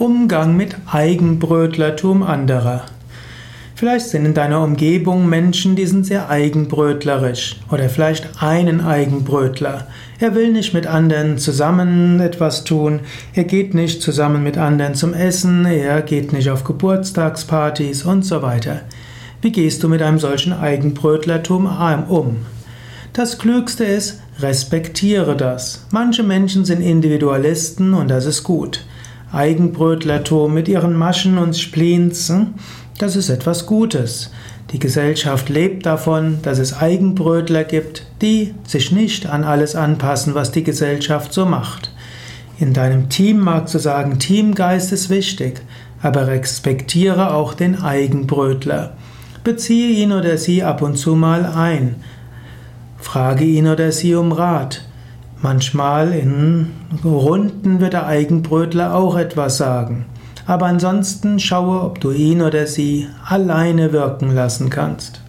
Umgang mit Eigenbrötlertum anderer. Vielleicht sind in deiner Umgebung Menschen, die sind sehr eigenbrötlerisch oder vielleicht einen Eigenbrötler. Er will nicht mit anderen zusammen etwas tun, er geht nicht zusammen mit anderen zum Essen, er geht nicht auf Geburtstagspartys und so weiter. Wie gehst du mit einem solchen Eigenbrötlertum um? Das Klügste ist, respektiere das. Manche Menschen sind Individualisten und das ist gut. Eigenbrötlertum mit ihren Maschen und Spleens, hm? das ist etwas Gutes. Die Gesellschaft lebt davon, dass es Eigenbrötler gibt, die sich nicht an alles anpassen, was die Gesellschaft so macht. In deinem Team mag zu sagen, Teamgeist ist wichtig, aber respektiere auch den Eigenbrötler. Beziehe ihn oder sie ab und zu mal ein. Frage ihn oder sie um Rat. Manchmal in Runden wird der Eigenbrötler auch etwas sagen. Aber ansonsten schaue, ob du ihn oder sie alleine wirken lassen kannst.